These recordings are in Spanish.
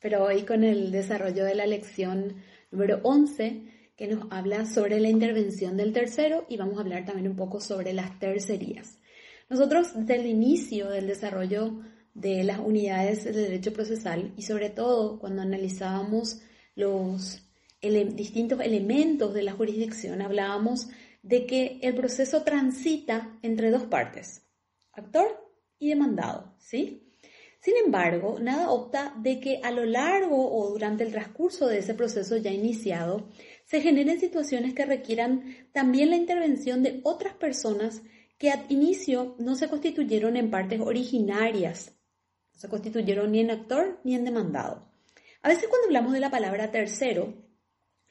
pero hoy con el desarrollo de la lección número 11 que nos habla sobre la intervención del tercero y vamos a hablar también un poco sobre las tercerías. Nosotros desde el inicio del desarrollo de las unidades de derecho procesal y sobre todo cuando analizábamos los distintos elementos de la jurisdicción hablábamos de que el proceso transita entre dos partes, actor y demandado, ¿sí? Sin embargo, nada opta de que a lo largo o durante el transcurso de ese proceso ya iniciado se generen situaciones que requieran también la intervención de otras personas que al inicio no se constituyeron en partes originarias, no se constituyeron ni en actor ni en demandado. A veces cuando hablamos de la palabra tercero,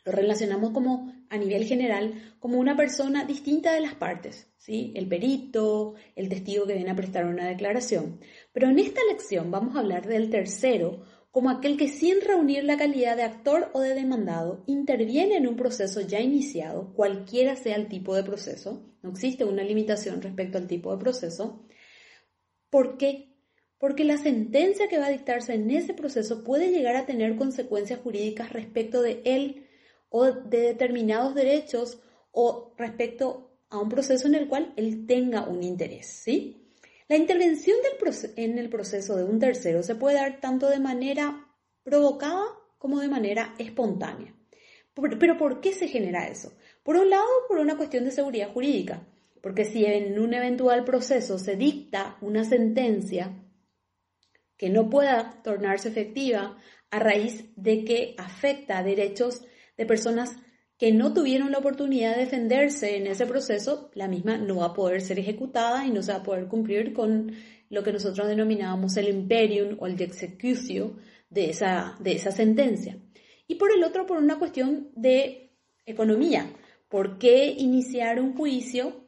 lo relacionamos como a nivel general como una persona distinta de las partes, ¿sí? El perito, el testigo que viene a prestar una declaración. Pero en esta lección vamos a hablar del tercero como aquel que sin reunir la calidad de actor o de demandado interviene en un proceso ya iniciado, cualquiera sea el tipo de proceso, no existe una limitación respecto al tipo de proceso. ¿Por qué? Porque la sentencia que va a dictarse en ese proceso puede llegar a tener consecuencias jurídicas respecto de él o de determinados derechos o respecto a un proceso en el cual él tenga un interés, ¿sí? La intervención del en el proceso de un tercero se puede dar tanto de manera provocada como de manera espontánea. Pero ¿por qué se genera eso? Por un lado, por una cuestión de seguridad jurídica, porque si en un eventual proceso se dicta una sentencia que no pueda tornarse efectiva a raíz de que afecta derechos de personas que no tuvieron la oportunidad de defenderse en ese proceso, la misma no va a poder ser ejecutada y no se va a poder cumplir con lo que nosotros denominábamos el imperium o el executio de esa, de esa sentencia. Y por el otro, por una cuestión de economía. ¿Por qué iniciar un juicio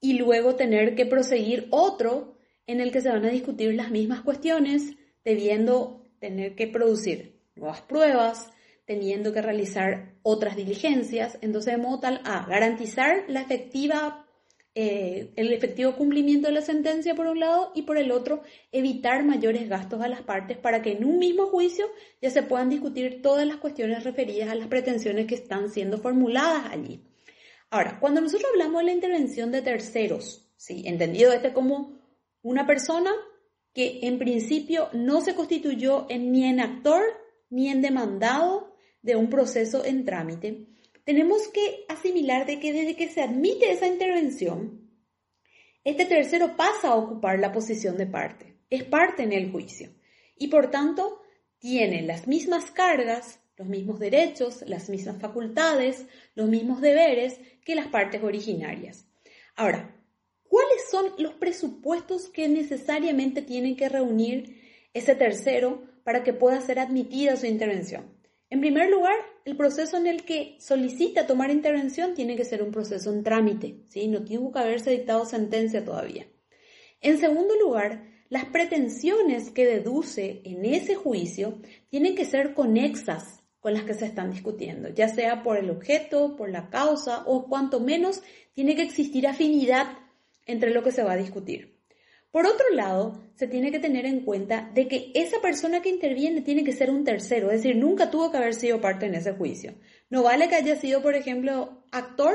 y luego tener que proseguir otro en el que se van a discutir las mismas cuestiones, debiendo tener que producir nuevas pruebas, teniendo que realizar otras diligencias, entonces de modo tal a garantizar la efectiva, eh, el efectivo cumplimiento de la sentencia por un lado y por el otro evitar mayores gastos a las partes para que en un mismo juicio ya se puedan discutir todas las cuestiones referidas a las pretensiones que están siendo formuladas allí. Ahora, cuando nosotros hablamos de la intervención de terceros, ¿sí? entendido este como una persona que en principio no se constituyó en, ni en actor ni en demandado de un proceso en trámite, tenemos que asimilar de que desde que se admite esa intervención, este tercero pasa a ocupar la posición de parte, es parte en el juicio y por tanto tiene las mismas cargas, los mismos derechos, las mismas facultades, los mismos deberes que las partes originarias. Ahora, ¿cuáles son los presupuestos que necesariamente tienen que reunir ese tercero para que pueda ser admitida su intervención? En primer lugar, el proceso en el que solicita tomar intervención tiene que ser un proceso en trámite, ¿sí? no tuvo que haberse dictado sentencia todavía. En segundo lugar, las pretensiones que deduce en ese juicio tienen que ser conexas con las que se están discutiendo, ya sea por el objeto, por la causa o cuanto menos tiene que existir afinidad entre lo que se va a discutir. Por otro lado, se tiene que tener en cuenta de que esa persona que interviene tiene que ser un tercero, es decir, nunca tuvo que haber sido parte en ese juicio. No vale que haya sido, por ejemplo, actor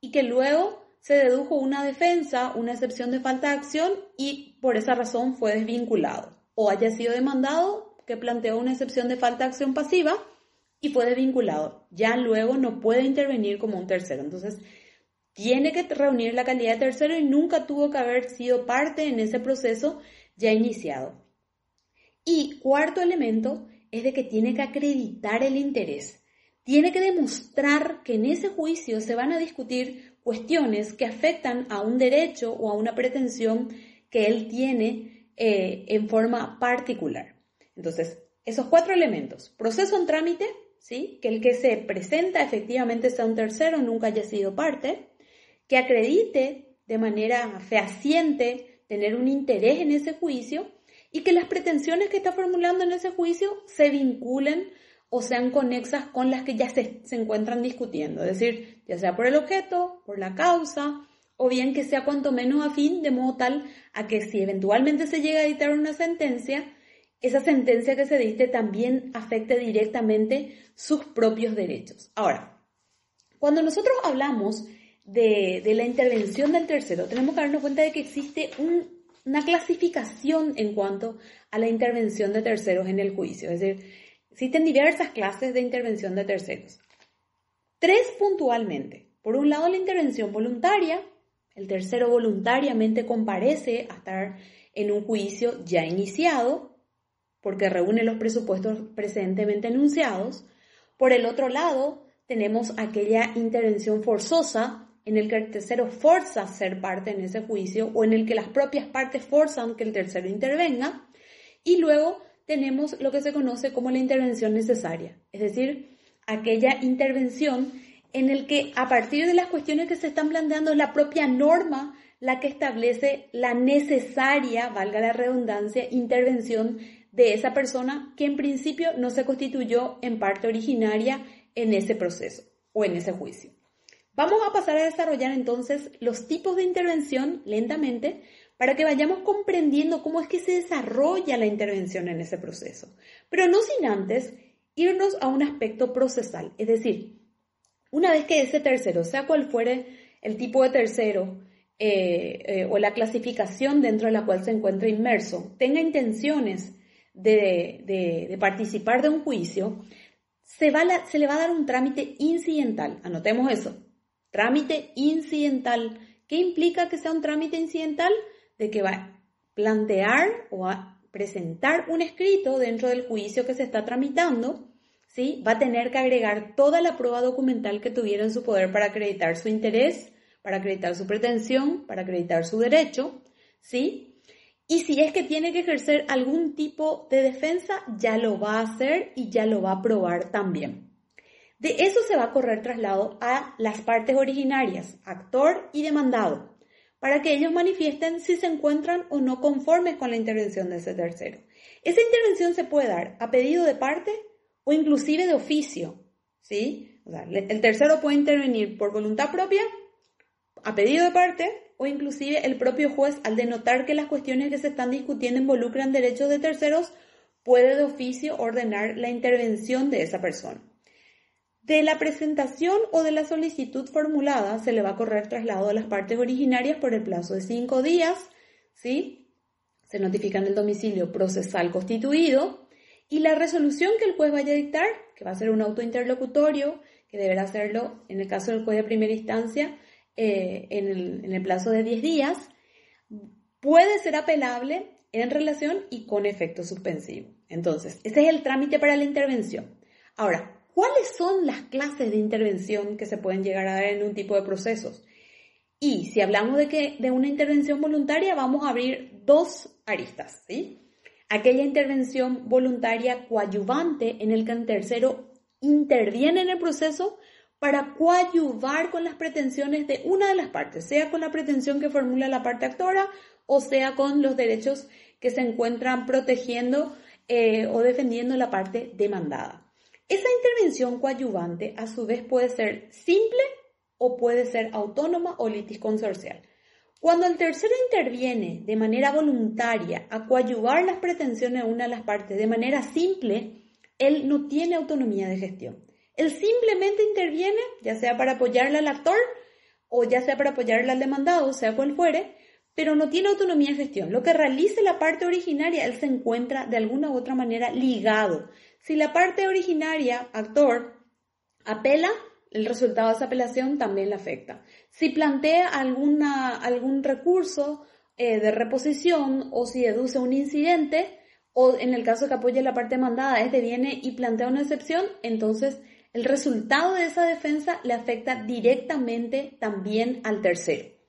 y que luego se dedujo una defensa, una excepción de falta de acción y por esa razón fue desvinculado. O haya sido demandado, que planteó una excepción de falta de acción pasiva y fue desvinculado. Ya luego no puede intervenir como un tercero. Entonces, tiene que reunir la calidad de tercero y nunca tuvo que haber sido parte en ese proceso ya iniciado. Y cuarto elemento es de que tiene que acreditar el interés. Tiene que demostrar que en ese juicio se van a discutir cuestiones que afectan a un derecho o a una pretensión que él tiene eh, en forma particular. Entonces, esos cuatro elementos. Proceso en trámite, ¿sí? que el que se presenta efectivamente sea un tercero, nunca haya sido parte, que acredite de manera fehaciente tener un interés en ese juicio y que las pretensiones que está formulando en ese juicio se vinculen o sean conexas con las que ya se, se, encuentran discutiendo, es decir, ya sea por el objeto, por la causa, o bien que sea cuanto menos afín, de modo tal a que si eventualmente se llega a editar una sentencia, esa sentencia que se dicte también afecte directamente sus propios derechos. Ahora, cuando nosotros hablamos de, la intervención del tercero, tenemos que darnos cuenta de que existe una clasificación en cuanto a la intervención de terceros en el juicio. Es decir, existen diversas clases de intervención de terceros. Tres puntualmente. Por un lado, la intervención voluntaria. El tercero voluntariamente comparece a estar en un juicio ya iniciado porque reúne los presupuestos presentemente enunciados. Por el otro lado, tenemos aquella intervención forzosa en el que el tercero forza ser parte en ese juicio o en el que las propias partes forzan que el tercero intervenga. Y luego tenemos lo que se conoce como la intervención necesaria, es decir, aquella intervención en el que a partir de las cuestiones que se están planteando la propia norma la que establece la necesaria, valga la redundancia, intervención de esa persona que en principio no se constituyó en parte originaria en ese proceso o en ese juicio. Vamos a pasar a desarrollar entonces los tipos de intervención lentamente para que vayamos comprendiendo cómo es que se desarrolla la intervención en ese proceso, pero no sin antes irnos a un aspecto procesal, es decir, una vez que ese tercero, sea cual fuere el tipo de tercero eh, eh, o la clasificación dentro de la cual se encuentra inmerso, tenga intenciones de, participar de un juicio, se, se le va a dar un trámite incidental. Anotemos eso. Trámite incidental. ¿Qué implica que sea un trámite incidental? De que va a plantear o a presentar un escrito dentro del juicio que se está tramitando, ¿sí? Va a tener que agregar toda la prueba documental que tuviera en su poder para acreditar su interés, para acreditar su pretensión, para acreditar su derecho, ¿sí? Y si es que tiene que ejercer algún tipo de defensa, ya lo va a hacer y ya lo va a probar también. De eso se va a correr traslado a las partes originarias, actor y demandado, para que ellos manifiesten si se encuentran o no conformes con la intervención de ese tercero. Esa intervención se puede dar a pedido de parte o inclusive de oficio, ¿sí? el tercero puede intervenir por voluntad propia, a pedido de parte o inclusive el propio juez, al denotar que las cuestiones que se están discutiendo involucran derechos de terceros, puede de oficio ordenar la intervención de esa persona. De la presentación o de la solicitud formulada se le va a correr traslado a las partes originarias por el plazo de cinco días, ¿sí? Se notifica en el domicilio procesal constituido y la resolución que el juez vaya a dictar, que va a ser un auto interlocutorio, que deberá hacerlo en el caso del juez de primera instancia, eh, en, el, plazo de 10 días, puede ser apelable en relación y con efecto suspensivo. Entonces, ese es el trámite para la intervención. Ahora, ¿cuáles son las clases de intervención que se pueden llegar a dar en un tipo de procesos? Y si hablamos de, que, de una intervención voluntaria, vamos a abrir dos aristas, ¿sí? Aquella intervención voluntaria coadyuvante en el que el tercero interviene en el proceso para coadyuvar con las pretensiones de una de las partes, sea con la pretensión que formula la parte actora o sea con los derechos que se encuentran protegiendo eh, o defendiendo la parte demandada. Esa intervención coadyuvante a su vez puede ser simple o puede ser autónoma o litisconsorcial. Cuando el tercero interviene de manera voluntaria a coadyuvar las pretensiones de una de las partes de manera simple, él no tiene autonomía de gestión. Él simplemente interviene, ya sea para apoyarle al actor o ya sea para apoyarle al demandado, sea cual fuere, pero no tiene autonomía de gestión. Lo que realice la parte originaria, él se encuentra de alguna u otra manera ligado. Si la parte originaria, actor, apela, el resultado de esa apelación también le afecta. Si plantea alguna, algún recurso eh, de reposición o si deduce un incidente, o en el caso que apoye la parte demandada, este viene y plantea una excepción, entonces el resultado de esa defensa le afecta directamente también al tercero.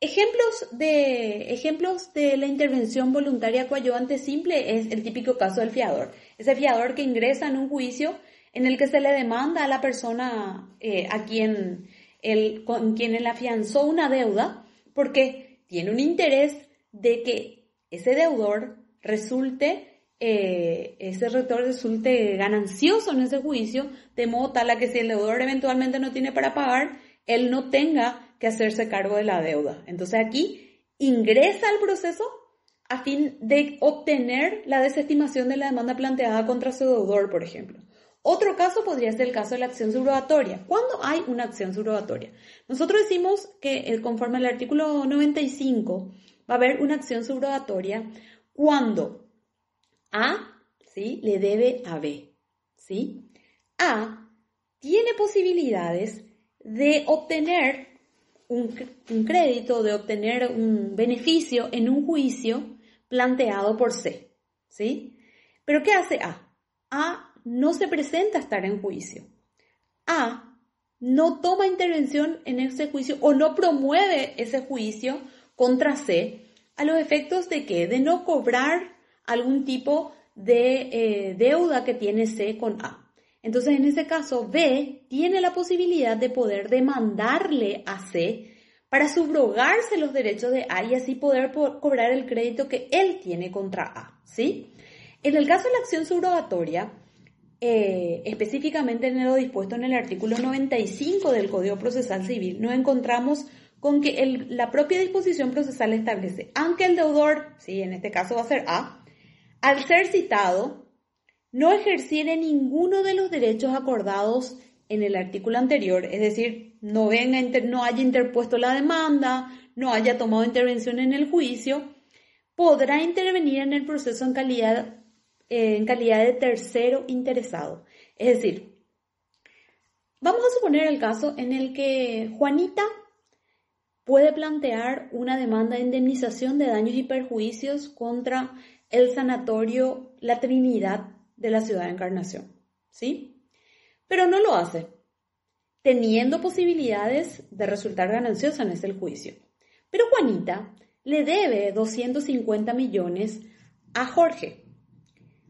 Ejemplos de, ejemplos de la intervención voluntaria coadyuvante simple es el típico caso del fiador. ese fiador que ingresa en un juicio en el que se le demanda a la persona eh, a quien, el, con quien él afianzó una deuda, porque tiene un interés de que ese deudor resulte, eh, ese rector resulte ganancioso en ese juicio, de modo tal a que si el deudor eventualmente no tiene para pagar, él no tenga que hacerse cargo de la deuda. Entonces aquí ingresa al proceso a fin de obtener la desestimación de la demanda planteada contra su deudor, por ejemplo. Otro caso podría ser el caso de la acción subrogatoria. ¿Cuándo hay una acción subrogatoria? Nosotros decimos que eh, conforme al artículo 95 va a haber una acción subrogatoria cuando A ¿sí? le debe a B. ¿sí? A tiene posibilidades de obtener un, crédito, de obtener un beneficio en un juicio planteado por C. ¿sí? Pero ¿qué hace A? A no se presenta a estar en juicio. A no toma intervención en ese juicio o no promueve ese juicio contra C a los efectos de que de no cobrar algún tipo de eh, deuda que tiene C con A. Entonces, en ese caso, B tiene la posibilidad de poder demandarle a C para subrogarse los derechos de A y así poder cobrar el crédito que él tiene contra A, ¿sí? En el caso de la acción subrogatoria, eh, específicamente en lo dispuesto en el artículo 95 del Código Procesal Civil, nos encontramos con que la propia disposición procesal establece, aunque el deudor, sí, en este caso va a ser A, al ser citado, no ejerciere ninguno de los derechos acordados en el artículo anterior, es decir, no, haya interpuesto la demanda, no haya tomado intervención en el juicio, podrá intervenir en el proceso en calidad, eh, en calidad de tercero interesado. Es decir, vamos a suponer el caso en el que Juanita puede plantear una demanda de indemnización de daños y perjuicios contra el sanatorio La Trinidad de la ciudad de Encarnación. ¿Sí? pero no lo hace, teniendo posibilidades de resultar gananciosa en ese juicio. Pero Juanita le debe 250 millones a Jorge.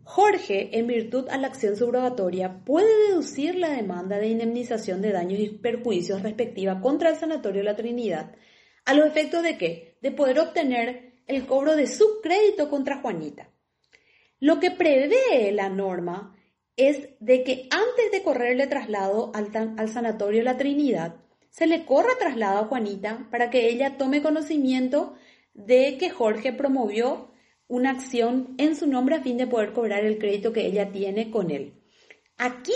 Jorge, en virtud a la acción subrogatoria, puede deducir la demanda de indemnización de daños y perjuicios respectiva contra el Sanatorio La Trinidad, a los efectos de qué? De poder obtener el cobro de su crédito contra Juanita. Lo que prevé la norma es de que antes de correrle traslado al, sanatorio La Trinidad, se le corra traslado a Juanita para que ella tome conocimiento de que Jorge promovió una acción en su nombre a fin de poder cobrar el crédito que ella tiene con él. Aquí,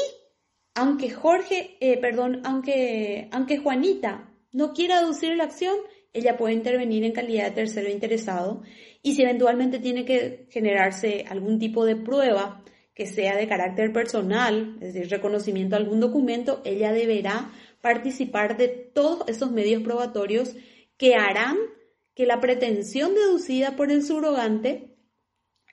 aunque Jorge, eh, perdón, aunque, aunque Juanita no quiera aducir la acción, ella puede intervenir en calidad de tercero interesado y si eventualmente tiene que generarse algún tipo de prueba que sea de carácter personal, es decir, reconocimiento de algún documento, ella deberá participar de todos esos medios probatorios que harán que la pretensión deducida por el subrogante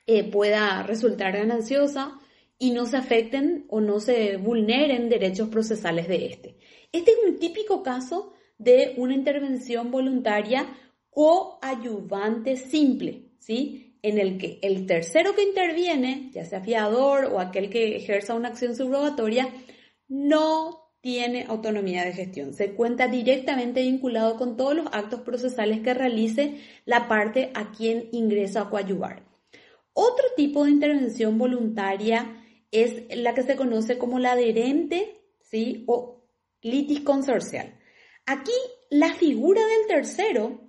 eh, pueda resultar gananciosa y no se afecten o no se vulneren derechos procesales de este. Este es un típico caso de una intervención voluntaria coayuvante simple, ¿sí? en el que el tercero que interviene, ya sea fiador o aquel que ejerza una acción subrogatoria, no tiene autonomía de gestión. Se cuenta directamente vinculado con todos los actos procesales que realice la parte a quien ingresa a coadyuvar. Otro tipo de intervención voluntaria es la que se conoce como la adherente ¿sí? o litis consorcial. Aquí la figura del tercero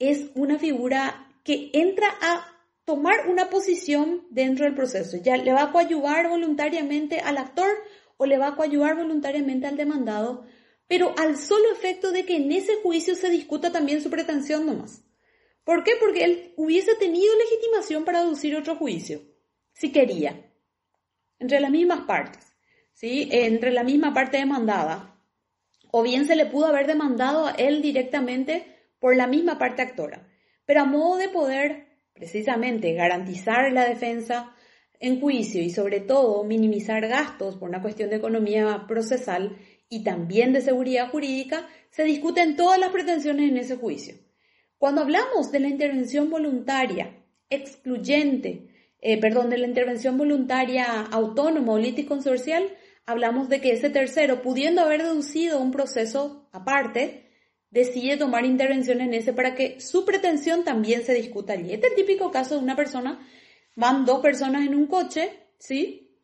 es una figura que entra a tomar una posición dentro del proceso. Ya le va a coadyuvar voluntariamente al actor o le va a coadyuvar voluntariamente al demandado, pero al solo efecto de que en ese juicio se discuta también su pretensión nomás. ¿Por qué? Porque él hubiese tenido legitimación para aducir otro juicio, si quería, entre las mismas partes, ¿sí? entre la misma parte demandada, o bien se le pudo haber demandado a él directamente por la misma parte actora, pero a modo de poder precisamente garantizar la defensa en juicio y sobre todo minimizar gastos por una cuestión de economía procesal y también de seguridad jurídica, se discuten todas las pretensiones en ese juicio. Cuando hablamos de la intervención voluntaria, excluyente, eh, perdón, de la intervención voluntaria autónoma o consorcial, hablamos de que ese tercero, pudiendo haber deducido un proceso aparte, decide tomar intervención en ese para que su pretensión también se discuta allí. Este es el típico caso de una persona, van dos personas en un coche, ¿sí?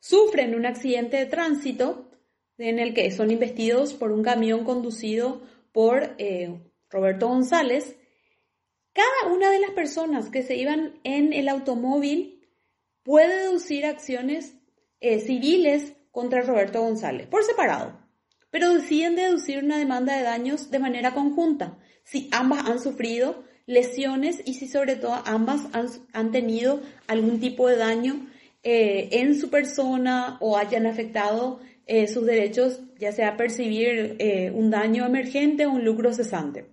Sufren un accidente de tránsito en el que son investidos por un camión conducido por eh, Roberto González. Cada una de las personas que se iban en el automóvil puede deducir acciones eh, civiles contra Roberto González por separado, pero deciden deducir una demanda de daños de manera conjunta, si ambas han sufrido lesiones y si sobre todo ambas han, tenido algún tipo de daño eh, en su persona o hayan afectado eh, sus derechos, ya sea percibir eh, un daño emergente o un lucro cesante.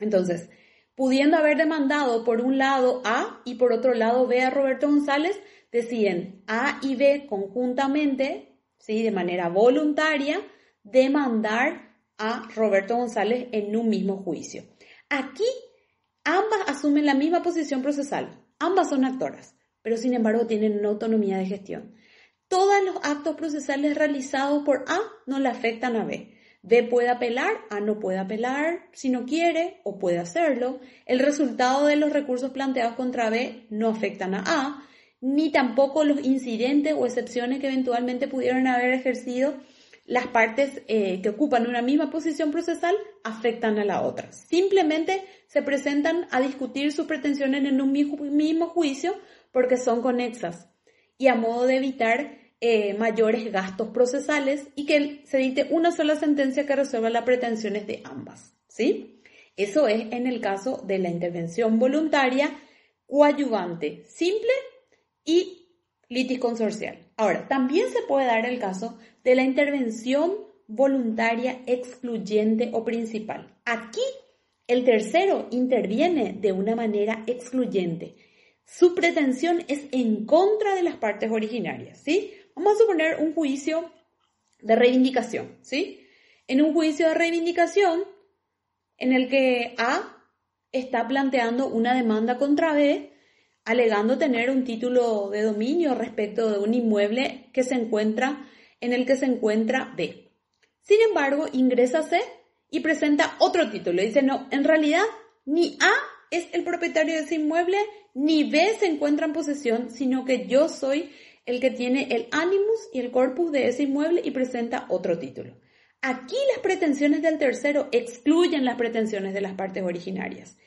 Entonces, pudiendo haber demandado por un lado A y por otro lado B a Roberto González, deciden A y B conjuntamente ¿sí? de manera voluntaria, demandar a Roberto González en un mismo juicio. Aquí ambas asumen la misma posición procesal, ambas son actoras, pero sin embargo tienen una autonomía de gestión. Todos los actos procesales realizados por A no le afectan a B. B puede apelar, A no puede apelar si no quiere o puede hacerlo. El resultado de los recursos planteados contra B no afectan a A ni tampoco los incidentes o excepciones que eventualmente pudieron haber ejercido las partes eh, que ocupan una misma posición procesal afectan a la otra. Simplemente se presentan a discutir sus pretensiones en un mismo, juicio porque son conexas y a modo de evitar eh, mayores gastos procesales y que se dicte una sola sentencia que resuelva las pretensiones de ambas. ¿sí? Eso es en el caso de la intervención voluntaria coadyuvante, simple y litis consorcial. Ahora, también se puede dar el caso de la intervención voluntaria excluyente o principal. Aquí el tercero interviene de una manera excluyente. Su pretensión es en contra de las partes originarias, ¿sí? Vamos a suponer un juicio de reivindicación, ¿sí? En un juicio de reivindicación en el que A está planteando una demanda contra B alegando tener un título de dominio respecto de un inmueble que se encuentra en el que se encuentra B. Sin embargo, ingresa C y presenta otro título. Dice, no, en realidad ni A es el propietario de ese inmueble, ni B se encuentra en posesión, sino que yo soy el que tiene el animus y el corpus de ese inmueble y presenta otro título. Aquí las pretensiones del tercero excluyen las pretensiones de las partes originarias.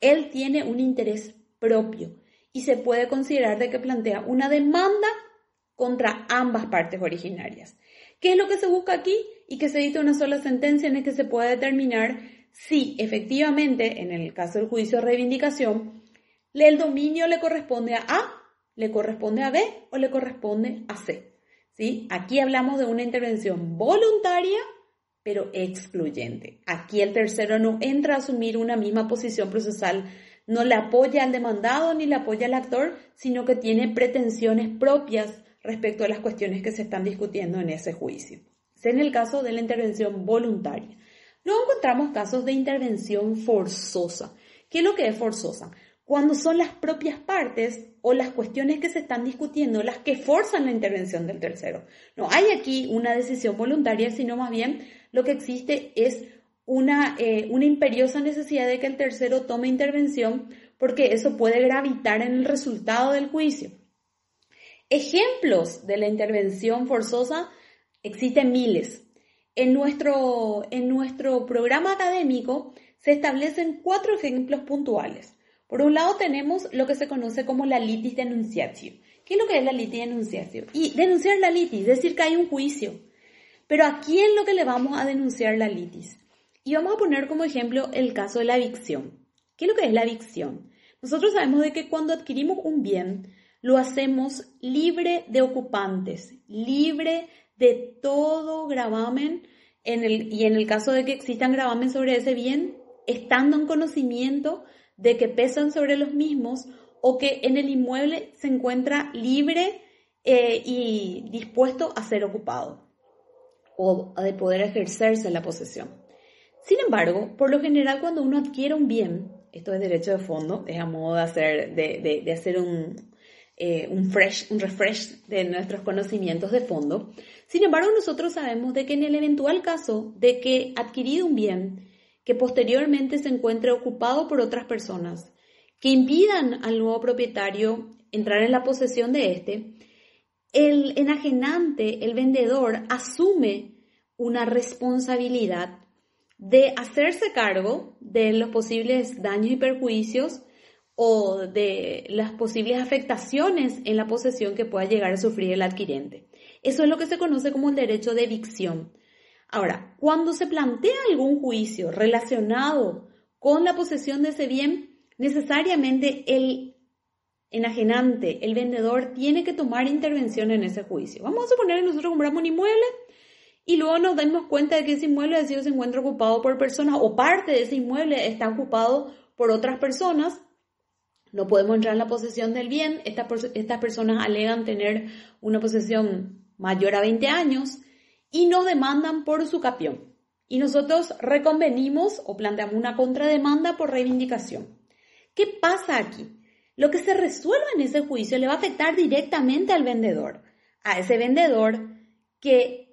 Él tiene un interés propio y se puede considerar de que plantea una demanda contra ambas partes originarias. ¿Qué es lo que se busca aquí? Y que se edite una sola sentencia en la que se pueda determinar si efectivamente, en el caso del juicio de reivindicación, el dominio le corresponde a A, le corresponde a B o le corresponde a C. ¿Sí? Aquí hablamos de una intervención voluntaria, pero excluyente. Aquí el tercero no entra a asumir una misma posición procesal no le apoya al demandado ni le apoya al actor, sino que tiene pretensiones propias respecto a las cuestiones que se están discutiendo en ese juicio. Es en el caso de la intervención voluntaria. Luego encontramos casos de intervención forzosa. ¿Qué es lo que es forzosa? Cuando son las propias partes o las cuestiones que se están discutiendo las que forzan la intervención del tercero. No hay aquí una decisión voluntaria, sino más bien lo que existe es una, eh, una imperiosa necesidad de que el tercero tome intervención porque eso puede gravitar en el resultado del juicio. Ejemplos de la intervención forzosa existen miles. En nuestro, en nuestro programa académico se establecen cuatro ejemplos puntuales. Por un lado tenemos lo que se conoce como la litis denunciatio. ¿Qué es lo que es la litis denunciatio? Y denunciar la litis, decir que hay un juicio. Pero ¿a quién lo que le vamos a denunciar la litis? Y vamos a poner como ejemplo el caso de la evicción. ¿Qué es lo que es la evicción? Nosotros sabemos de que cuando adquirimos un bien, lo hacemos libre de ocupantes, libre de todo gravamen, y en el caso de que existan gravamen sobre ese bien, estando en conocimiento de que pesan sobre los mismos o que en el inmueble se encuentra libre eh, y dispuesto a ser ocupado o de poder ejercerse la posesión. Sin embargo, por lo general cuando uno adquiere un bien, esto es derecho de fondo, es a modo de hacer, de, hacer un, eh, un, fresh, un refresh de nuestros conocimientos de fondo. Sin embargo, nosotros sabemos de que en el eventual caso de que adquirido un bien que posteriormente se encuentre ocupado por otras personas, que impidan al nuevo propietario entrar en la posesión de este, el enajenante, el vendedor, asume una responsabilidad de hacerse cargo de los posibles daños y perjuicios o de las posibles afectaciones en la posesión que pueda llegar a sufrir el adquirente. Eso es lo que se conoce como el derecho de evicción. Ahora, cuando se plantea algún juicio relacionado con la posesión de ese bien, necesariamente el enajenante, el vendedor, tiene que tomar intervención en ese juicio. Vamos a suponer que nosotros compramos un inmueble y luego nos damos cuenta de que ese inmueble ha sido se encuentra ocupado por personas o parte de ese inmueble está ocupado por otras personas no podemos entrar en la posesión del bien, estas, estas personas alegan tener una posesión mayor a 20 años y nos demandan por su capión. Y nosotros reconvenimos o planteamos una contrademanda por reivindicación. ¿Qué pasa aquí? Lo que se resuelva en ese juicio le va a afectar directamente al vendedor, a ese vendedor que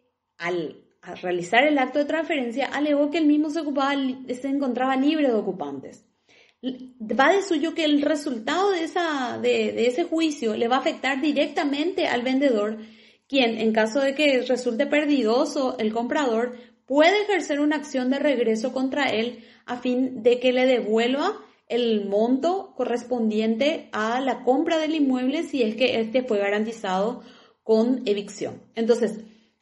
al, realizar el acto de transferencia alegó que el mismo se, ocupaba, se encontraba libre de ocupantes va de suyo que el resultado de, esa, de, ese juicio le va a afectar directamente al vendedor, quien en caso de que resulte perdidoso el comprador, puede ejercer una acción de regreso contra él a fin de que le devuelva el monto correspondiente a la compra del inmueble si es que este fue garantizado con evicción. Entonces,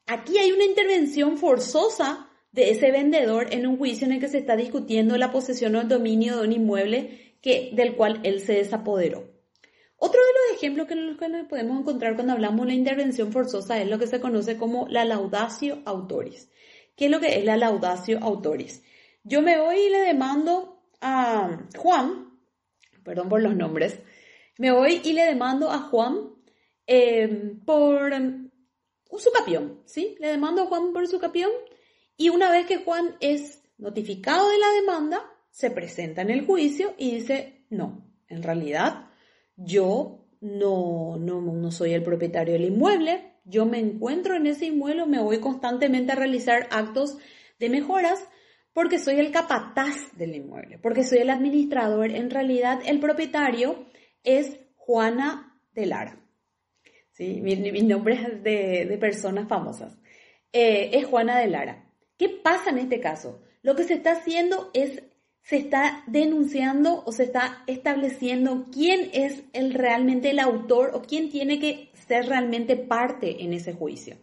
aquí hay una intervención forzosa de ese vendedor en un juicio en el que se está discutiendo la posesión o el dominio de un inmueble que, del cual él se desapoderó. Otro de los ejemplos que nos podemos encontrar cuando hablamos de la intervención forzosa es lo que se conoce como la laudatio autoris. ¿Qué es lo que es la laudatio autoris? Yo me voy y le demando a Juan, perdón por los nombres, me voy y le demando a Juan eh, por un sucapión, ¿sí? Le demando a Juan por su capión y una vez que Juan es notificado de la demanda, se presenta en el juicio y dice, no, en realidad yo no, no, no soy el propietario del inmueble, yo me encuentro en ese inmueble, me voy constantemente a realizar actos de mejoras porque soy el capataz del inmueble, porque soy el administrador. En realidad el propietario es Juana de Lara. Mi, nombre es de, personas famosas. Eh, es Juana de Lara. ¿Qué pasa en este caso? Lo que se está haciendo es, se está denunciando o se está estableciendo quién es el, realmente el autor o quién tiene que ser realmente parte en ese juicio.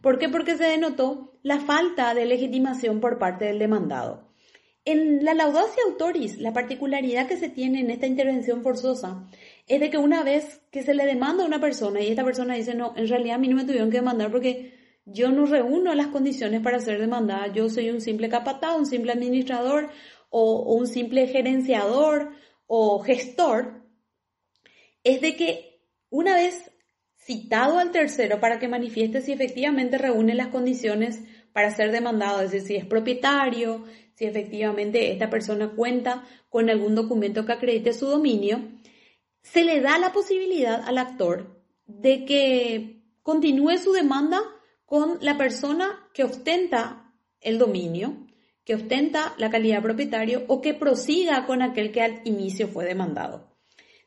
¿Por qué? Porque se denotó la falta de legitimación por parte del demandado. En la laudacia autoris, la particularidad que se tiene en esta intervención forzosa es de que una vez que se le demanda a una persona y esta persona dice, no, en realidad a mí no me tuvieron que demandar porque yo no reúno las condiciones para ser demandada, yo soy un simple capataz, un simple administrador o, un simple gerenciador o gestor, es de que una vez citado al tercero para que manifieste si efectivamente reúne las condiciones para ser demandado, es decir, si es propietario, si efectivamente esta persona cuenta con algún documento que acredite su dominio, se le da la posibilidad al actor de que continúe su demanda con la persona que ostenta el dominio, que ostenta la calidad propietario o que prosiga con aquel que al inicio fue demandado.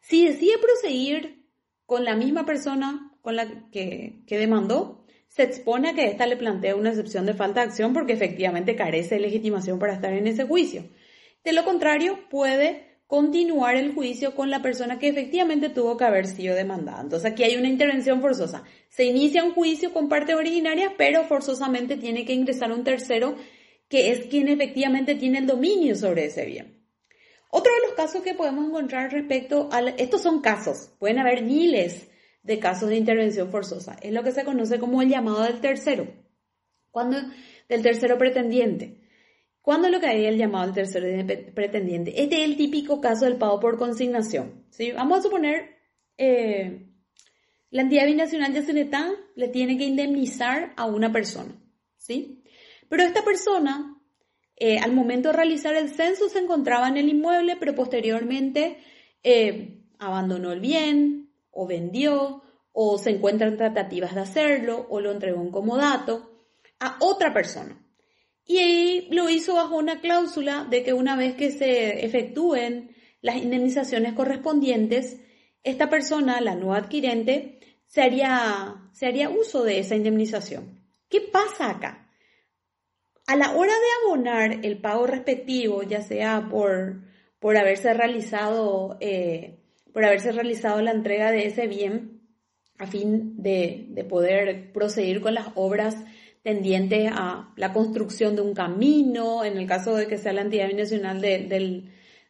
Si decide proseguir con la misma persona con la que, demandó, se expone a que ésta le plantea una excepción de falta de acción porque efectivamente carece de legitimación para estar en ese juicio. De lo contrario, puede continuar el juicio con la persona que efectivamente tuvo que haber sido demandada. Entonces aquí hay una intervención forzosa. Se inicia un juicio con parte originaria, pero forzosamente tiene que ingresar un tercero que es quien efectivamente tiene el dominio sobre ese bien. Otro de los casos que podemos encontrar respecto a... Estos son casos, pueden haber miles de casos de intervención forzosa. Es lo que se conoce como el llamado del tercero. Cuando del tercero pretendiente. ¿Cuándo lo que el llamado al tercero pretendiente? Este es el típico caso del pago por consignación. ¿sí? Vamos a suponer, eh, la entidad binacional de Cenetán le tiene que indemnizar a una persona. ¿sí? Pero esta persona, eh, al momento de realizar el censo, se encontraba en el inmueble, pero posteriormente eh, abandonó el bien o vendió o se encuentran tratativas de hacerlo o lo entregó en comodato a otra persona. Y lo hizo bajo una cláusula de que una vez que se efectúen las indemnizaciones correspondientes, esta persona, la nueva adquirente, se haría, se haría uso de esa indemnización. ¿Qué pasa acá? A la hora de abonar el pago respectivo, ya sea por, por haberse realizado, eh, por haberse realizado la entrega de ese bien, a fin de, de poder proseguir con las obras tendientes a la construcción de un camino, en el caso de que sea la entidad binacional de,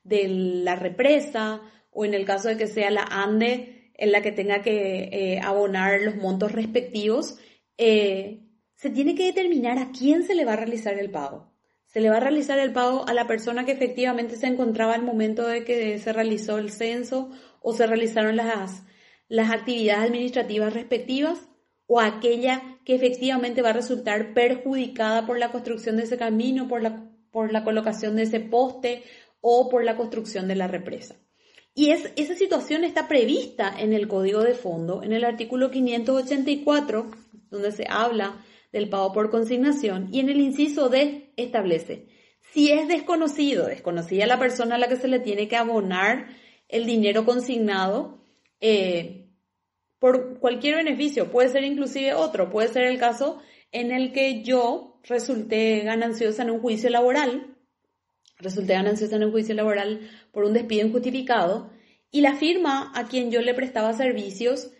la represa, o en el caso de que sea la ANDE en la que tenga que eh, abonar los montos respectivos, eh, se tiene que determinar a quién se le va a realizar el pago. Se le va a realizar el pago a la persona que efectivamente se encontraba al momento de que se realizó el censo o se realizaron las, las actividades administrativas respectivas o aquella que efectivamente va a resultar perjudicada por la construcción de ese camino, por la, por la colocación de ese poste o por la construcción de la represa. Y es, esa situación está prevista en el código de fondo, en el artículo 584, donde se habla del pago por consignación, y en el inciso D establece, si es desconocido, desconocida la persona a la que se le tiene que abonar el dinero consignado, eh, por cualquier beneficio, puede ser inclusive otro, puede ser el caso en el que yo resulté gananciosa en un juicio laboral, resulté gananciosa en un juicio laboral por un despido injustificado y la firma a quien yo le prestaba servicios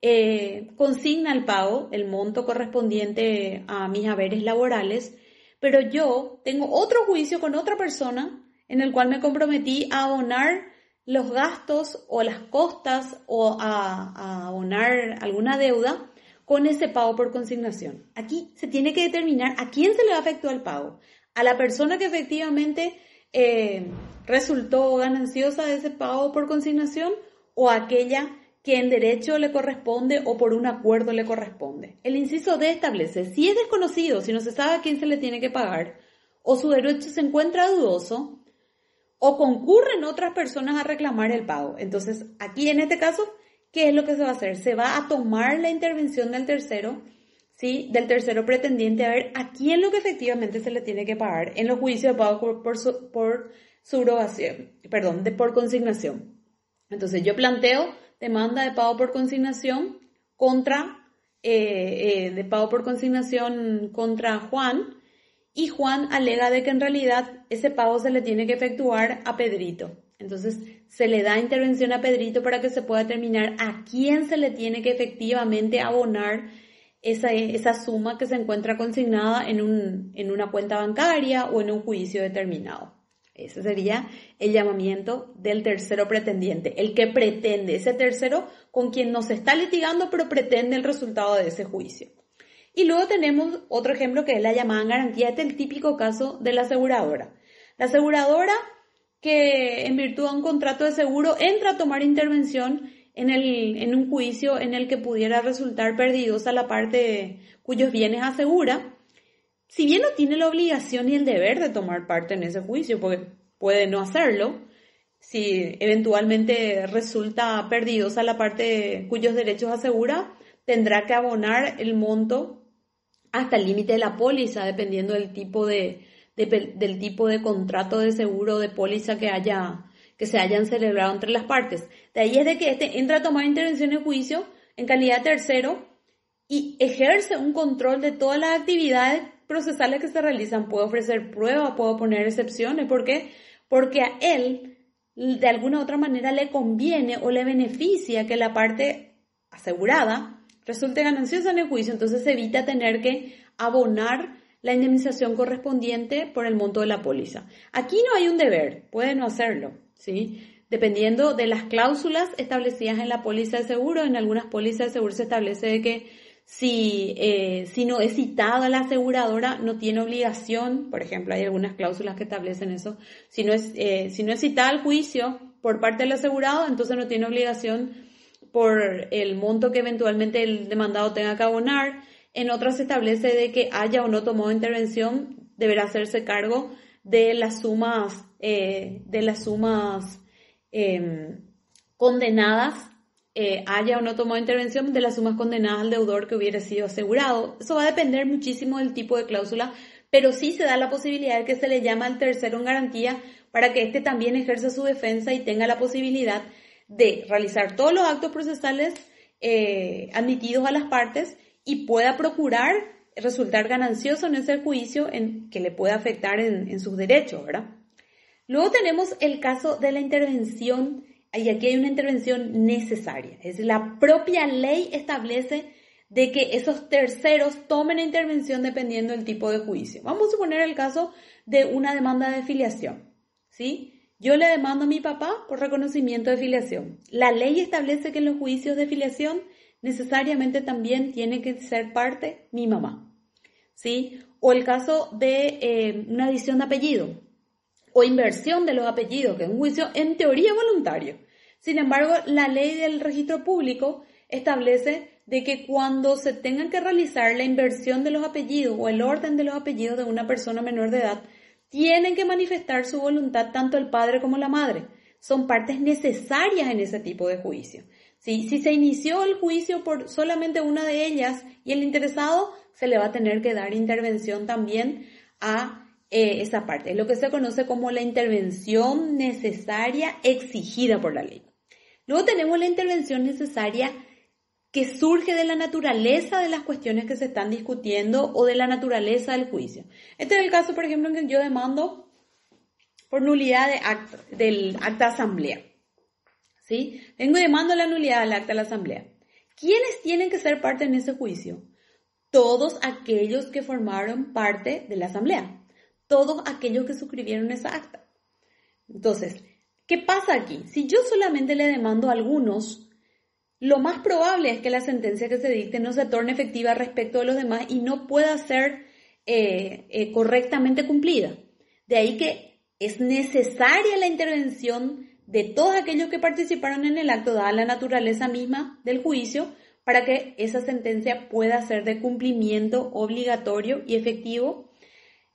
eh, consigna el pago, el monto correspondiente a mis haberes laborales, pero yo tengo otro juicio con otra persona en el cual me comprometí a abonar los gastos o las costas o a, abonar alguna deuda con ese pago por consignación. Aquí se tiene que determinar a quién se le va a el pago. A la persona que efectivamente eh, resultó gananciosa de ese pago por consignación o a aquella que en derecho le corresponde o por un acuerdo le corresponde. El inciso D establece, si es desconocido, si no se sabe a quién se le tiene que pagar, o su derecho se encuentra dudoso, o concurren otras personas a reclamar el pago. Entonces, aquí en este caso, ¿qué es lo que se va a hacer? Se va a tomar la intervención del tercero, ¿sí? Del tercero pretendiente a ver a quién lo que efectivamente se le tiene que pagar en los juicios de pago por, por, subrogación, perdón, de por consignación. Entonces, yo planteo demanda de pago por consignación contra, eh, eh, de pago por consignación contra Juan, y Juan alega de que en realidad ese pago se le tiene que efectuar a Pedrito. Entonces se le da intervención a Pedrito para que se pueda determinar a quién se le tiene que efectivamente abonar esa, esa suma que se encuentra consignada en, un, en una cuenta bancaria o en un juicio determinado. Ese sería el llamamiento del tercero pretendiente, el que pretende, ese tercero con quien no se está litigando, pero pretende el resultado de ese juicio. Y luego tenemos otro ejemplo que es la llamada garantía. Este es el típico caso de la aseguradora. La aseguradora que en virtud de un contrato de seguro entra a tomar intervención en, el, en un juicio en el que pudiera resultar perdidos a la parte cuyos bienes asegura, si bien no tiene la obligación y el deber de tomar parte en ese juicio, porque puede no hacerlo, si eventualmente resulta perdidos a la parte cuyos derechos asegura, tendrá que abonar el monto hasta el límite de la póliza, dependiendo del tipo de, del tipo de contrato de seguro de póliza que haya que se hayan celebrado entre las partes. De ahí es de que este entra a tomar intervención en juicio en calidad de tercero y ejerce un control de todas las actividades procesales que se realizan. Puede ofrecer pruebas, puede poner excepciones. ¿Por qué? Porque a él de alguna u otra manera le conviene o le beneficia que la parte asegurada resulte gananciosa en el juicio, entonces evita tener que abonar la indemnización correspondiente por el monto de la póliza. Aquí no hay un deber, puede no hacerlo, ¿sí? Dependiendo de las cláusulas establecidas en la póliza de seguro, en algunas pólizas de seguro se establece que si, eh, si no es citada la aseguradora, no tiene obligación, por ejemplo, hay algunas cláusulas que establecen eso, si no es, eh, si no es citada el juicio por parte del asegurado, entonces no tiene obligación por el monto que eventualmente el demandado tenga que abonar. En otras se establece de que haya o no tomado intervención, deberá hacerse cargo de las sumas, eh, de las sumas em, condenadas eh, haya o no tomado intervención de las sumas condenadas al deudor que hubiera sido asegurado. Eso va a depender muchísimo del tipo de cláusula, pero sí se da la posibilidad de que se le llama al tercero en garantía para que éste también ejerza su defensa y tenga la posibilidad realizar todos los actos procesales eh, admitidos a las partes y pueda procurar resultar ganancioso en ese juicio en, que le pueda afectar en, en sus derechos, ¿verdad? Luego tenemos el caso de la intervención y aquí hay una intervención necesaria. Es la propia ley establece de que esos terceros tomen intervención dependiendo del tipo de juicio. Vamos a suponer el caso de una demanda de filiación. ¿sí? Yo le demando a mi papá por reconocimiento de filiación. La ley establece que en los juicios de filiación necesariamente también tiene que ser parte mi mamá. ¿sí? O el caso de eh, una adición de apellido o inversión de los apellidos, que es un juicio en teoría voluntario. Sin embargo, la ley del registro público establece de que cuando se tenga que realizar la inversión de los apellidos o el orden de los apellidos de una persona menor de edad, tienen que manifestar su voluntad tanto el padre como la madre. Son partes necesarias en ese tipo de juicio. Si se inició el juicio por solamente una de ellas y el interesado, se le va a tener que dar intervención también a eh, esa parte. Es lo que se conoce como la intervención necesaria exigida por la ley. Luego tenemos la intervención necesaria que surge de la naturaleza de las cuestiones que se están discutiendo o de la naturaleza del juicio. Este es el caso, por ejemplo, en que yo demando por nulidad de del acta de asamblea. ¿Sí? Tengo demando la nulidad del acta de la asamblea. ¿Quiénes tienen que ser parte en ese juicio? Todos aquellos que formaron parte de la asamblea. Todos aquellos que suscribieron esa acta. Entonces, ¿Qué pasa aquí? Si yo solamente le demando a algunos, lo más probable es que la sentencia que se dicte no se torne efectiva respecto de los demás y no pueda ser eh, eh, correctamente cumplida. De ahí que es necesaria la intervención de todos aquellos que participaron en el acto, dada la naturaleza misma del juicio, para que esa sentencia pueda ser de cumplimiento obligatorio y efectivo.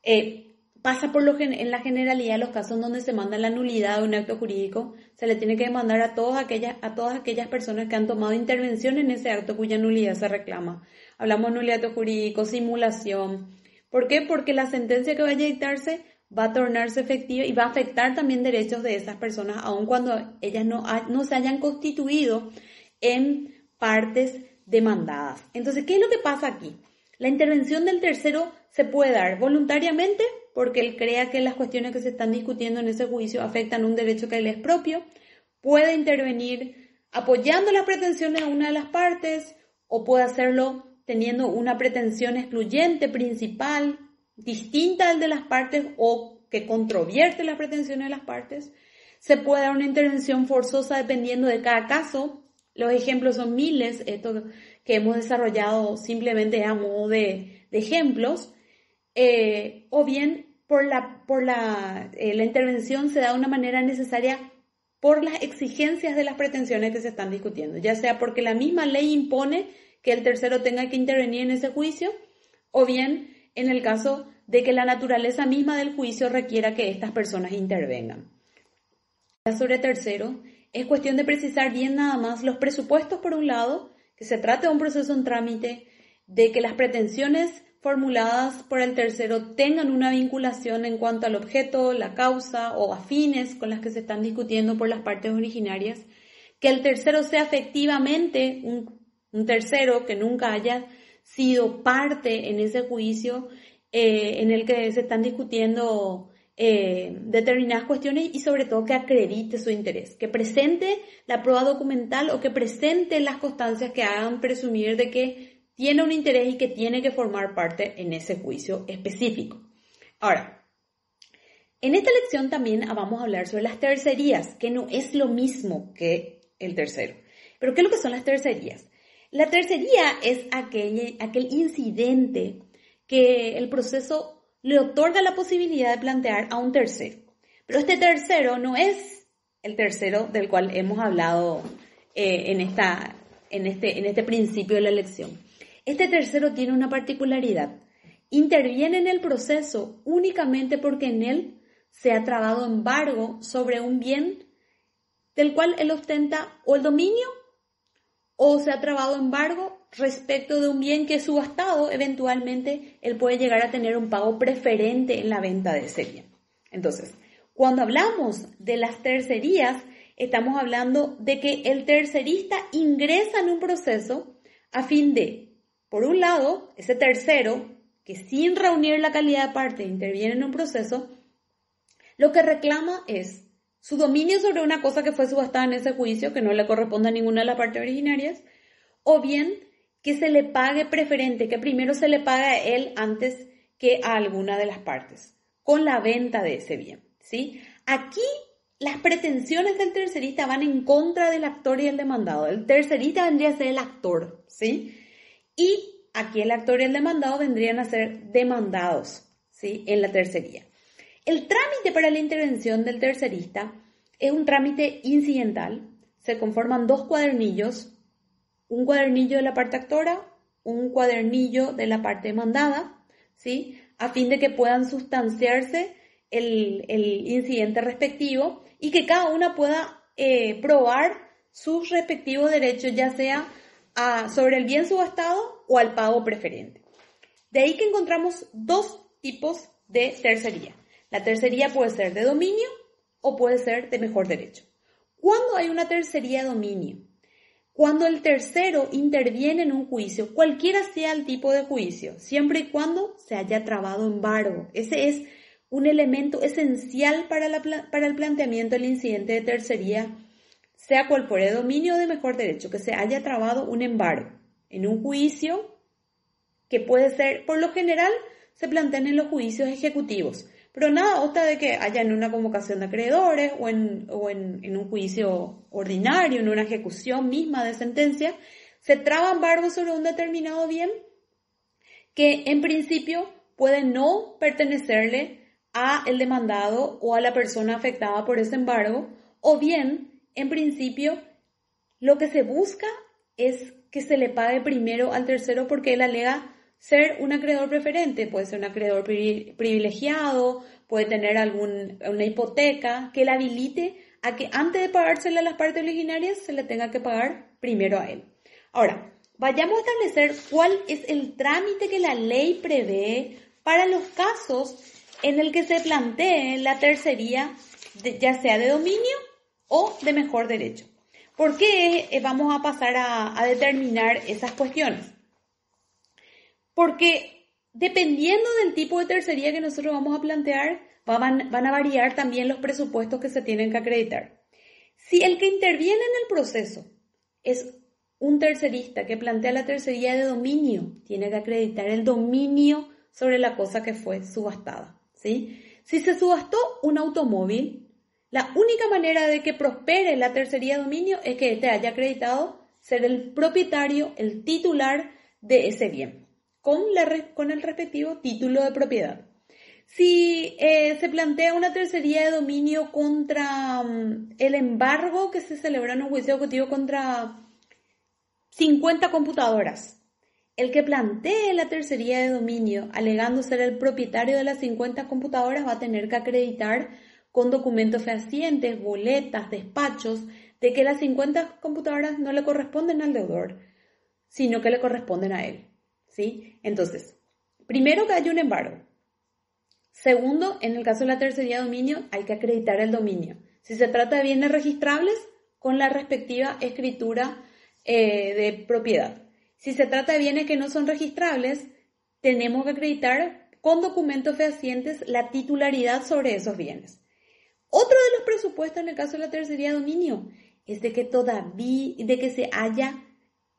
Eh, pasa por lo en la generalidad los casos donde se manda la nulidad de un acto jurídico, se le tiene que demandar a todas aquellas, a todas aquellas personas que han tomado intervención en ese acto cuya nulidad se reclama. Hablamos de nulidad jurídico, simulación. ¿Por qué? Porque la sentencia que vaya a dictarse va a tornarse efectiva y va a afectar también derechos de esas personas, aun cuando ellas no, no se hayan constituido en partes demandadas. Entonces, ¿qué es lo que pasa aquí? La intervención del tercero se puede dar voluntariamente porque él crea que las cuestiones que se están discutiendo en ese juicio afectan un derecho que él es propio, puede intervenir apoyando las pretensiones de una de las partes o puede hacerlo teniendo una pretensión excluyente principal, distinta al de las partes o que controvierte las pretensiones de las partes. Se puede dar una intervención forzosa dependiendo de cada caso. Los ejemplos son miles, esto que hemos desarrollado simplemente a modo de, de ejemplos. Eh, o bien por, la, por la, eh, la intervención se da de una manera necesaria por las exigencias de las pretensiones que se están discutiendo, ya sea porque la misma ley impone que el tercero tenga que intervenir en ese juicio, o bien en el caso de que la naturaleza misma del juicio requiera que estas personas intervengan. Sobre tercero, es cuestión de precisar bien nada más los presupuestos por un lado, que se trate de un proceso en trámite, de que las pretensiones formuladas por el tercero tengan una vinculación en cuanto al objeto, la causa o afines con las que se están discutiendo por las partes originarias, que el tercero sea efectivamente un, tercero que nunca haya sido parte en ese juicio eh, en el que se están discutiendo eh, determinadas cuestiones y sobre todo que acredite su interés, que presente la prueba documental o que presente las constancias que hagan presumir de que tiene un interés y que tiene que formar parte en ese juicio específico. Ahora, en esta lección también vamos a hablar sobre las tercerías, que no es lo mismo que el tercero. Pero ¿qué es lo que son las tercerías? La tercería es aquel, aquel incidente que el proceso le otorga la posibilidad de plantear a un tercero. Pero este tercero no es el tercero del cual hemos hablado eh, en, esta, en, este, en este principio de la lección. Este tercero tiene una particularidad. Interviene en el proceso únicamente porque en él se ha trabado embargo sobre un bien del cual él ostenta o el dominio o se ha trabado embargo respecto de un bien que es subastado, eventualmente él puede llegar a tener un pago preferente en la venta de ese bien. Entonces, cuando hablamos de las tercerías, estamos hablando de que el tercerista ingresa en un proceso a fin de, por un lado, ese tercero, que sin reunir la calidad de parte interviene en un proceso, lo que reclama es su dominio sobre una cosa que fue subastada en ese juicio, que no le corresponde a ninguna de las partes originarias, o bien que se le pague preferente, que primero se le pague a él antes que a alguna de las partes, con la venta de ese bien. ¿sí? Aquí las pretensiones del tercerista van en contra del actor y el demandado. El tercerista vendría a ser el actor, ¿sí? Y aquí el actor y el demandado vendrían a ser demandados, ¿sí? En la tercería. El trámite para la intervención del tercerista es un trámite incidental. Se conforman dos cuadernillos, un cuadernillo de la parte actora, un cuadernillo de la parte demandada, ¿sí? A fin de que puedan sustanciarse el, incidente respectivo y que cada una pueda eh, probar sus respectivos derechos, ya sea sobre el bien subastado o al pago preferente. De ahí que encontramos dos tipos de tercería. La tercería puede ser de dominio o puede ser de mejor derecho. ¿Cuándo hay una tercería de dominio? Cuando el tercero interviene en un juicio, cualquiera sea el tipo de juicio, siempre y cuando se haya trabado embargo. Ese es un elemento esencial para, para el planteamiento del incidente de tercería, sea cual fuere dominio de mejor derecho, que se haya trabado un embargo en un juicio que puede ser, por lo general, se plantean en los juicios ejecutivos, pero nada otra de que haya en una convocación de acreedores o, en, o en, en, un juicio ordinario, en una ejecución misma de sentencia, se traba embargo sobre un determinado bien que en principio puede no pertenecerle a el demandado o a la persona afectada por ese embargo, o bien, en principio, lo que se busca es que se le pague primero al tercero porque él alega ser un acreedor preferente, puede ser un acreedor privilegiado, puede tener alguna hipoteca que le habilite a que antes de pagársela a las partes originarias se le tenga que pagar primero a él. Ahora, vayamos a establecer cuál es el trámite que la ley prevé para los casos en el que se plantee la tercería, ya sea de dominio o de mejor derecho. ¿Por qué eh, vamos a pasar a, determinar esas cuestiones? Porque dependiendo del tipo de tercería que nosotros vamos a plantear, van, van a variar también los presupuestos que se tienen que acreditar. Si el que interviene en el proceso es un tercerista que plantea la tercería de dominio, tiene que acreditar el dominio sobre la cosa que fue subastada. Si se subastó un automóvil, la única manera de que prospere la tercería de dominio es que éste haya acreditado ser el propietario, el titular de ese bien, con, el respectivo título de propiedad. Si eh, se plantea una tercería de dominio contra mm, el embargo que se celebró en un juicio ejecutivo contra 50 computadoras, el que plantee la tercería de dominio alegando ser el propietario de las 50 computadoras va a tener que acreditar con documentos fehacientes, boletas, despachos, de que las 50 computadoras no le corresponden al deudor, sino que le corresponden a él. ¿sí? Entonces, primero que haya un embargo. Segundo, en el caso de la tercería de dominio, hay que acreditar el dominio. Si se trata de bienes registrables, con la respectiva escritura eh, de propiedad. Si se trata de bienes que no son registrables, tenemos que acreditar con documentos fehacientes la titularidad sobre esos bienes. Otro de los presupuestos en el caso de la tercería dominio es de que todavía, de que se haya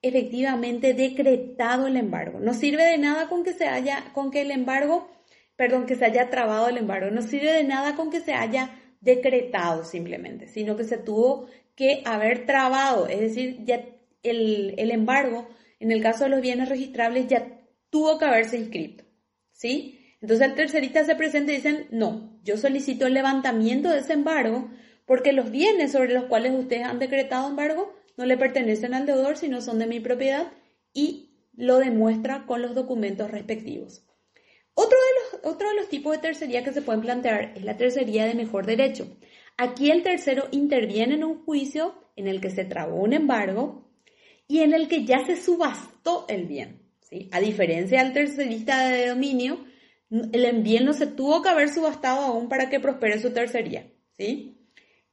efectivamente decretado el embargo. No sirve de nada con que se haya, con que el embargo, perdón, que se haya trabado el embargo. No sirve de nada con que se haya decretado simplemente, sino que se tuvo que haber trabado, es decir, ya el, el embargo en el caso de los bienes registrables ya tuvo que haberse inscrito, ¿sí? Entonces el tercerista se presenta y dicen, no, yo solicito el levantamiento de ese embargo porque los bienes sobre los cuales ustedes han decretado embargo no le pertenecen al deudor, sino son de mi propiedad y lo demuestra con los documentos respectivos. Otro de, los, otro de los tipos de tercería que se pueden plantear es la tercería de mejor derecho. Aquí el tercero interviene en un juicio en el que se trabó un embargo y en el que ya se subastó el bien. ¿sí? A diferencia del tercerista de dominio, el bien no se tuvo que haber subastado aún para que prospere su tercería. ¿sí?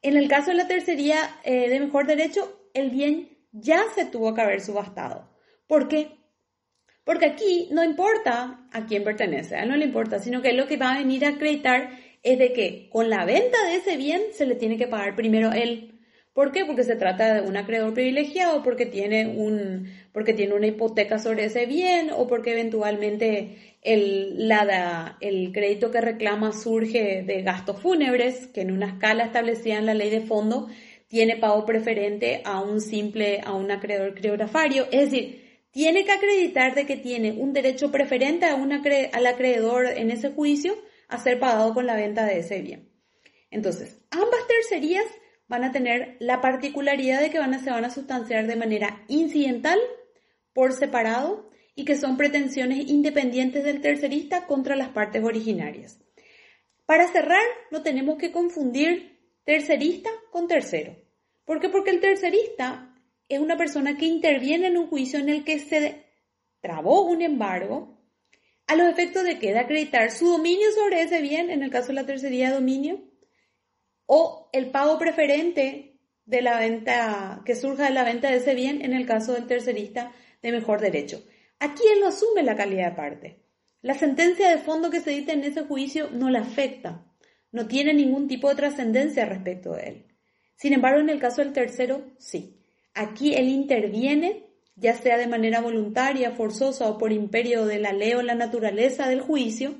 En el caso de la tercería eh, de mejor derecho, el bien ya se tuvo que haber subastado. ¿Por qué? Porque aquí no importa a quién pertenece, a él no le importa, sino que lo que va a venir a acreditar es de que con la venta de ese bien se le tiene que pagar primero él. ¿Por qué? Porque se trata de un acreedor privilegiado, porque tiene, un, porque tiene una hipoteca sobre ese bien o porque eventualmente el, la, el crédito que reclama surge de gastos fúnebres, que en una escala establecida en la ley de fondo tiene pago preferente a un simple, a un acreedor criografario. Es decir, tiene que acreditar de que tiene un derecho preferente a un al acreedor en ese juicio a ser pagado con la venta de ese bien. Entonces, ambas tercerías van a tener la particularidad de que van a, se van a sustanciar de manera incidental, por separado, y que son pretensiones independientes del tercerista contra las partes originarias. Para cerrar, no tenemos que confundir tercerista con tercero. ¿Por qué? Porque el tercerista es una persona que interviene en un juicio en el que se trabó un embargo a los efectos de que de acreditar su dominio sobre ese bien, en el caso de la tercería de dominio, o el pago preferente de la venta que surja de la venta de ese bien en el caso del tercerista de mejor derecho. Aquí él no asume la calidad de parte. La sentencia de fondo que se dicta en ese juicio no le afecta, no tiene ningún tipo de trascendencia respecto de él. Sin embargo, en el caso del tercero, sí. Aquí él interviene, ya sea de manera voluntaria, forzosa o por imperio de la ley o la naturaleza del juicio,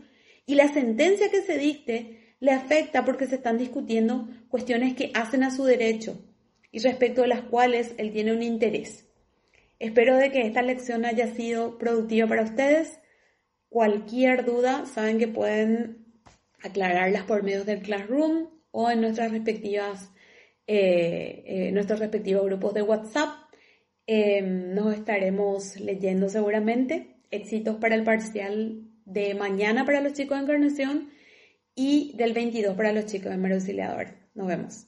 y la sentencia que se dicte le afecta porque se están discutiendo cuestiones que hacen a su derecho y respecto de las cuales él tiene un interés. Espero de que esta lección haya sido productiva para ustedes. Cualquier duda, saben que pueden aclararlas por medio del Classroom o en nuestras respectivas, eh, eh, nuestros respectivos grupos de WhatsApp. Em, nos estaremos leyendo seguramente. Éxitos para el parcial de mañana para los chicos de Encarnación y del 22 para los chicos de Mar Auxiliador. Nos vemos.